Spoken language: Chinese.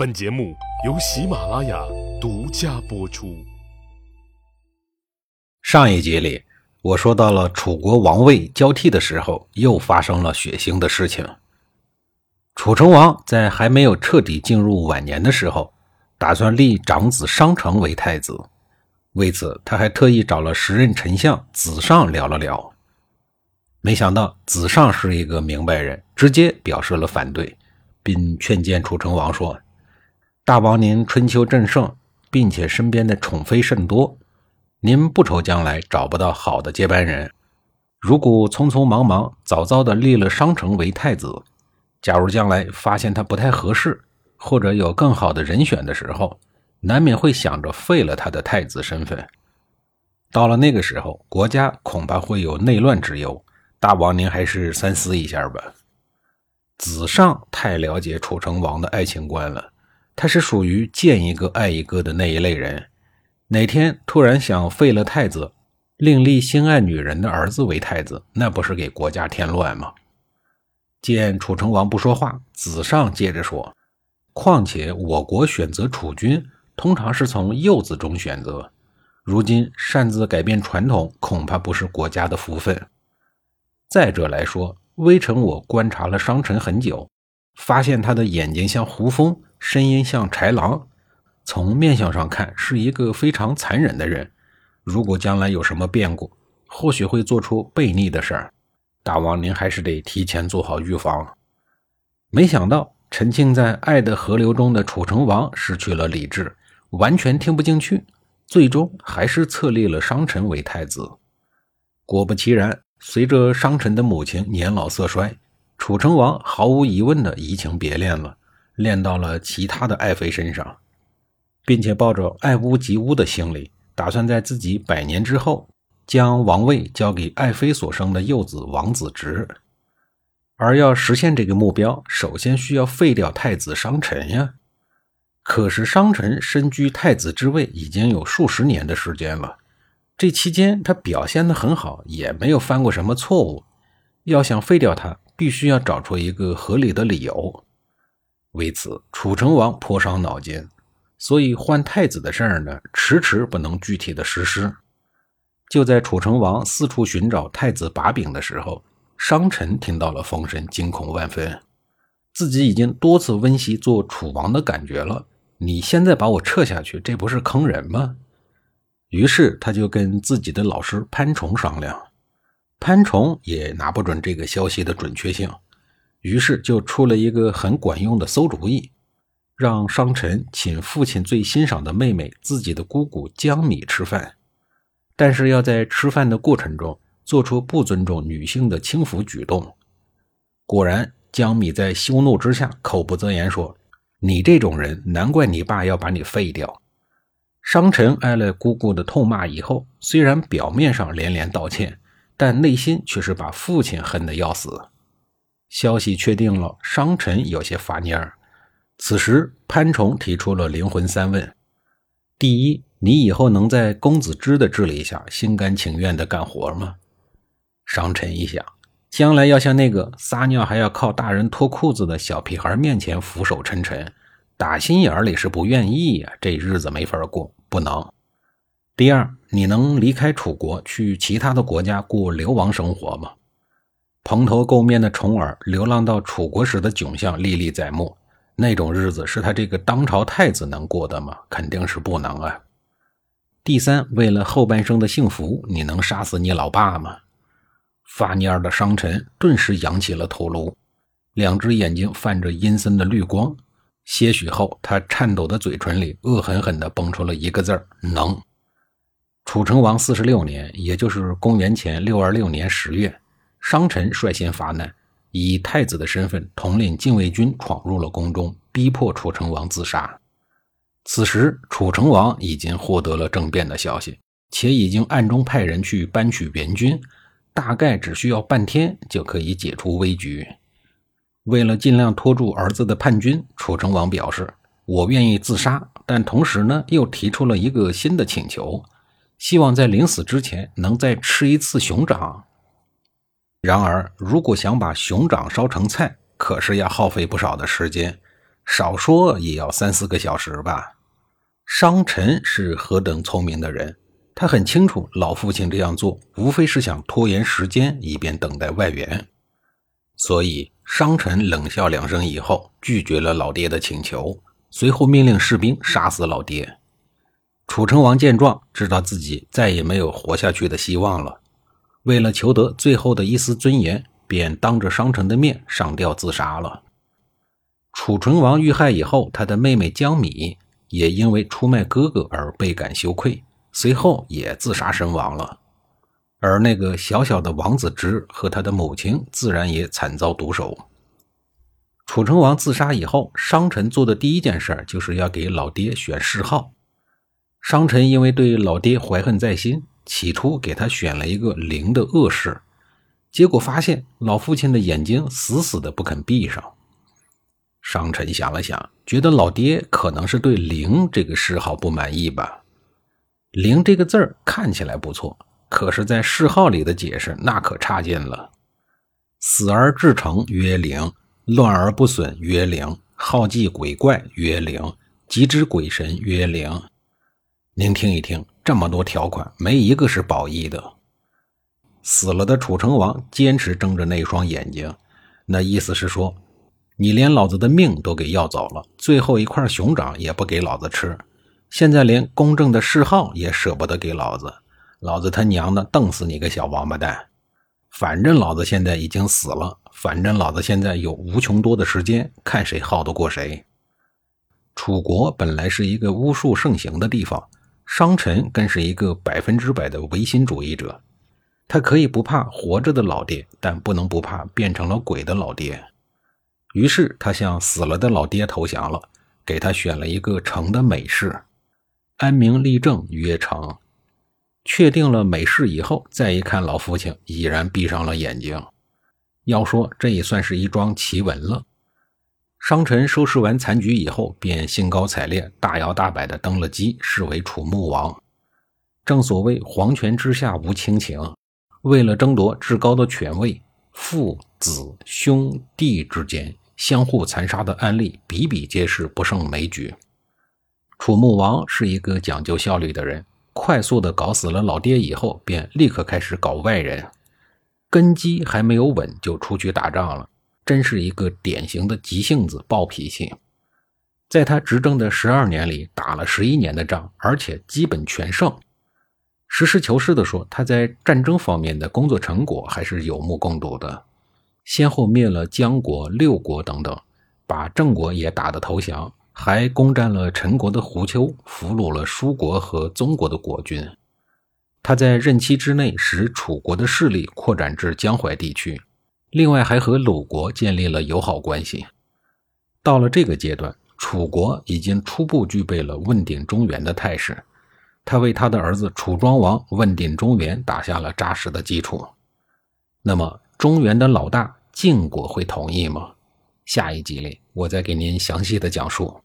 本节目由喜马拉雅独家播出。上一集里，我说到了楚国王位交替的时候，又发生了血腥的事情。楚成王在还没有彻底进入晚年的时候，打算立长子商城为太子。为此，他还特意找了时任丞相子尚聊了聊。没想到子尚是一个明白人，直接表示了反对，并劝谏楚成王说。大王您春秋正盛，并且身边的宠妃甚多，您不愁将来找不到好的接班人。如果匆匆忙忙早早的立了商城为太子，假如将来发现他不太合适，或者有更好的人选的时候，难免会想着废了他的太子身份。到了那个时候，国家恐怕会有内乱之忧。大王您还是三思一下吧。子尚太了解楚成王的爱情观了。他是属于见一个爱一个的那一类人，哪天突然想废了太子，另立心爱女人的儿子为太子，那不是给国家添乱吗？见楚成王不说话，子尚接着说：“况且我国选择储君，通常是从幼子中选择，如今擅自改变传统，恐怕不是国家的福分。再者来说，微臣我观察了商臣很久，发现他的眼睛像胡蜂。”声音像豺狼，从面相上看是一个非常残忍的人。如果将来有什么变故，或许会做出悖逆的事儿。大王您还是得提前做好预防。没想到沉浸在爱的河流中的楚成王失去了理智，完全听不进去，最终还是册立了商臣为太子。果不其然，随着商臣的母亲年老色衰，楚成王毫无疑问的移情别恋了。练到了其他的爱妃身上，并且抱着爱屋及乌的心理，打算在自己百年之后将王位交给爱妃所生的幼子王子直。而要实现这个目标，首先需要废掉太子商臣呀。可是商臣身居太子之位已经有数十年的时间了，这期间他表现得很好，也没有犯过什么错误。要想废掉他，必须要找出一个合理的理由。为此，楚成王颇伤脑筋，所以换太子的事儿呢，迟迟不能具体的实施。就在楚成王四处寻找太子把柄的时候，商臣听到了风声，惊恐万分。自己已经多次温习做楚王的感觉了，你现在把我撤下去，这不是坑人吗？于是他就跟自己的老师潘崇商量，潘崇也拿不准这个消息的准确性。于是就出了一个很管用的馊主意，让商臣请父亲最欣赏的妹妹自己的姑姑江米吃饭，但是要在吃饭的过程中做出不尊重女性的轻浮举动。果然，江米在羞怒之下口不择言说：“你这种人，难怪你爸要把你废掉。”商臣挨了姑姑的痛骂以后，虽然表面上连连道歉，但内心却是把父亲恨得要死。消息确定了，商臣有些发蔫儿。此时，潘崇提出了灵魂三问：第一，你以后能在公子之的治理下心甘情愿地干活吗？商臣一想，将来要像那个撒尿还要靠大人脱裤子的小屁孩面前俯首称臣，打心眼里是不愿意呀，这日子没法过，不能。第二，你能离开楚国去其他的国家过流亡生活吗？蓬头垢面的重耳流浪到楚国时的窘相历历在目，那种日子是他这个当朝太子能过的吗？肯定是不能啊。第三，为了后半生的幸福，你能杀死你老爸吗？发蔫的商臣顿时扬起了头颅，两只眼睛泛着阴森的绿光。些许后，他颤抖的嘴唇里恶狠狠地蹦出了一个字儿：能。楚成王四十六年，也就是公元前六二六年十月。商臣率先发难，以太子的身份统领禁卫军闯入了宫中，逼迫楚成王自杀。此时，楚成王已经获得了政变的消息，且已经暗中派人去搬取援军，大概只需要半天就可以解除危局。为了尽量拖住儿子的叛军，楚成王表示：“我愿意自杀，但同时呢，又提出了一个新的请求，希望在临死之前能再吃一次熊掌。”然而，如果想把熊掌烧成菜，可是要耗费不少的时间。少说也要三四个小时吧。商臣是何等聪明的人，他很清楚老父亲这样做无非是想拖延时间，以便等待外援。所以商臣冷笑两声以后，拒绝了老爹的请求，随后命令士兵杀死老爹。楚成王见状，知道自己再也没有活下去的希望了，为了求得最后的一丝尊严，便当着商臣的面上吊自杀了。楚成王遇害以后，他的妹妹姜米。也因为出卖哥哥而倍感羞愧，随后也自杀身亡了。而那个小小的王子之和他的母亲自然也惨遭毒手。楚成王自杀以后，商臣做的第一件事就是要给老爹选谥号。商臣因为对老爹怀恨在心，起初给他选了一个灵的恶谥，结果发现老父亲的眼睛死死的不肯闭上。商臣想了想，觉得老爹可能是对“灵”这个谥号不满意吧。“灵”这个字儿看起来不错，可是，在谥号里的解释那可差劲了。死而至诚曰灵，乱而不损曰灵，好祭鬼怪曰灵，极之鬼神曰灵。您听一听，这么多条款，没一个是褒义的。死了的楚成王坚持睁着那双眼睛，那意思是说。你连老子的命都给要走了，最后一块熊掌也不给老子吃，现在连公正的谥号也舍不得给老子，老子他娘的瞪死你个小王八蛋！反正老子现在已经死了，反正老子现在有无穷多的时间，看谁耗得过谁。楚国本来是一个巫术盛行的地方，商臣更是一个百分之百的唯心主义者，他可以不怕活着的老爹，但不能不怕变成了鬼的老爹。于是他向死了的老爹投降了，给他选了一个城的美氏，安名立正曰成。确定了美氏以后，再一看老父亲已然闭上了眼睛。要说这也算是一桩奇闻了。商臣收拾完残局以后，便兴高采烈、大摇大摆地登了基，视为楚穆王。正所谓皇权之下无亲情，为了争夺至高的权位，父子兄弟之间。相互残杀的案例比比皆是，不胜枚举。楚穆王是一个讲究效率的人，快速的搞死了老爹以后，便立刻开始搞外人，根基还没有稳就出去打仗了，真是一个典型的急性子、暴脾气。在他执政的十二年里，打了十一年的仗，而且基本全胜。实事求是的说，他在战争方面的工作成果还是有目共睹的。先后灭了姜国、六国等等，把郑国也打得投降，还攻占了陈国的胡丘，俘虏了舒国和宗国的国君。他在任期之内使楚国的势力扩展至江淮地区，另外还和鲁国建立了友好关系。到了这个阶段，楚国已经初步具备了问鼎中原的态势。他为他的儿子楚庄王问鼎中原打下了扎实的基础。那么，中原的老大。晋国会同意吗？下一集里，我再给您详细的讲述。